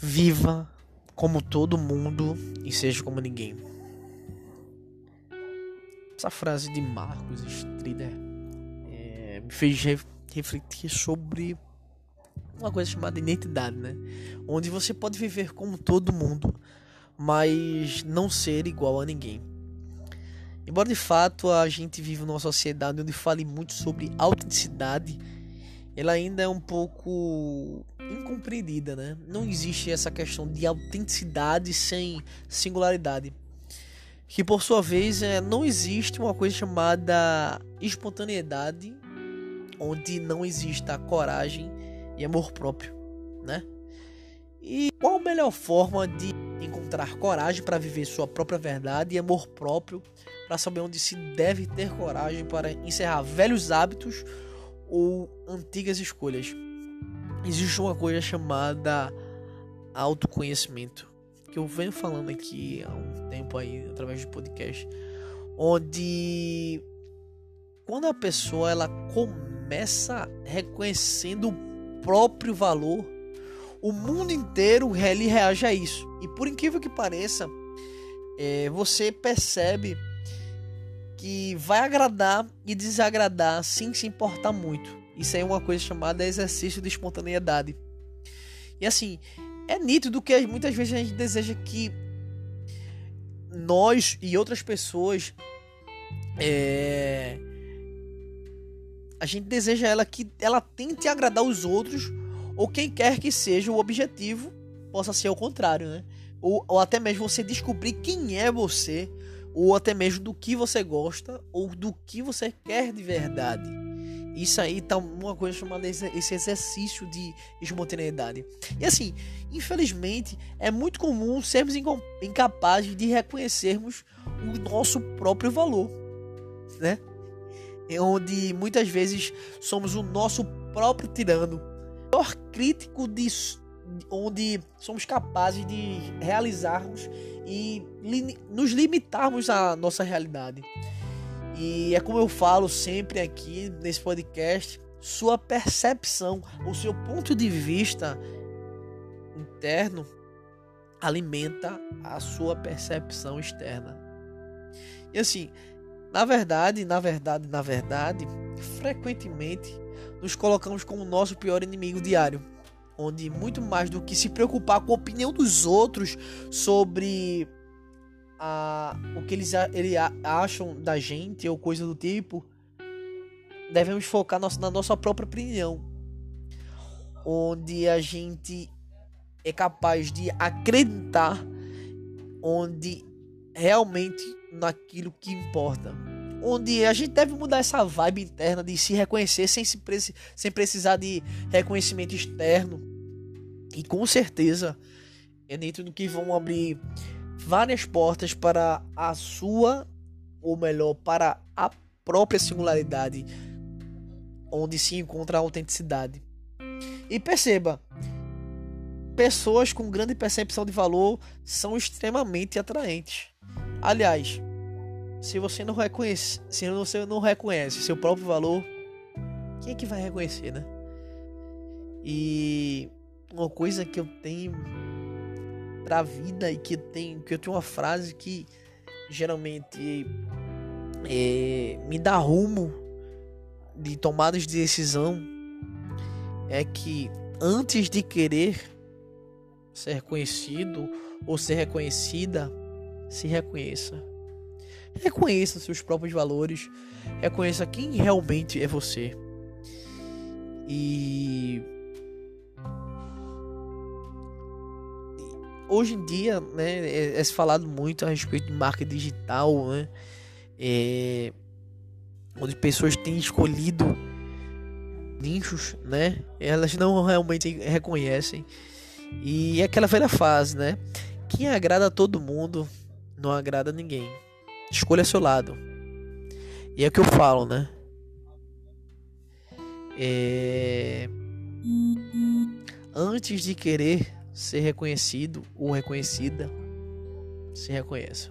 Viva como todo mundo e seja como ninguém. Essa frase de Marcos Strider é, me fez refletir sobre uma coisa chamada identidade, né? Onde você pode viver como todo mundo, mas não ser igual a ninguém. Embora de fato a gente vive numa sociedade onde fale muito sobre autenticidade, ela ainda é um pouco incompreendida, né? Não existe essa questão de autenticidade sem singularidade. Que por sua vez é, não existe uma coisa chamada espontaneidade, onde não exista coragem e amor próprio, né? E qual a melhor forma de encontrar coragem para viver sua própria verdade e amor próprio para saber onde se deve ter coragem para encerrar velhos hábitos ou antigas escolhas? Existe uma coisa chamada autoconhecimento, que eu venho falando aqui há um tempo aí através do podcast, onde quando a pessoa ela começa reconhecendo o próprio valor, o mundo inteiro ele reage a isso. E por incrível que pareça, é, você percebe que vai agradar e desagradar sem se importar muito. Isso aí é uma coisa chamada exercício de espontaneidade. E assim, é nítido que muitas vezes a gente deseja que nós e outras pessoas é, a gente deseja ela que ela tente agradar os outros ou quem quer que seja o objetivo possa ser o contrário, né? Ou, ou até mesmo você descobrir quem é você ou até mesmo do que você gosta ou do que você quer de verdade. Isso aí tá uma coisa chamada esse exercício de espontaneidade. E assim, infelizmente, é muito comum sermos incapazes de reconhecermos o nosso próprio valor, né? É onde muitas vezes somos o nosso próprio tirano, o maior crítico de onde somos capazes de realizarmos e nos limitarmos à nossa realidade. E é como eu falo sempre aqui nesse podcast, sua percepção, o seu ponto de vista interno alimenta a sua percepção externa. E assim, na verdade, na verdade, na verdade, frequentemente nos colocamos como nosso pior inimigo diário, onde muito mais do que se preocupar com a opinião dos outros sobre a, o que eles, eles acham da gente ou coisa do tipo, devemos focar na nossa própria opinião, onde a gente é capaz de acreditar onde realmente naquilo que importa. Onde a gente deve mudar essa vibe interna de se reconhecer sem, se, sem precisar de reconhecimento externo. E com certeza é dentro do que vão abrir várias portas para a sua, ou melhor, para a própria singularidade, onde se encontra a autenticidade. E perceba, pessoas com grande percepção de valor são extremamente atraentes. Aliás, se você não reconhece, se você não reconhece seu próprio valor, quem é que vai reconhecer, né? E uma coisa que eu tenho pra vida e que tem que eu tenho uma frase que geralmente é, me dá rumo de tomadas de decisão é que antes de querer ser reconhecido ou ser reconhecida, se reconheça. Reconheça seus próprios valores, reconheça quem realmente é você. E hoje em dia, né, é, é falado muito a respeito de marca digital, né? É, onde pessoas têm escolhido nichos, né? Elas não realmente reconhecem. E é aquela velha fase, né? Quem agrada a todo mundo não agrada a ninguém. Escolha seu lado. E é o que eu falo, né? É... Antes de querer ser reconhecido ou reconhecida, se reconheça.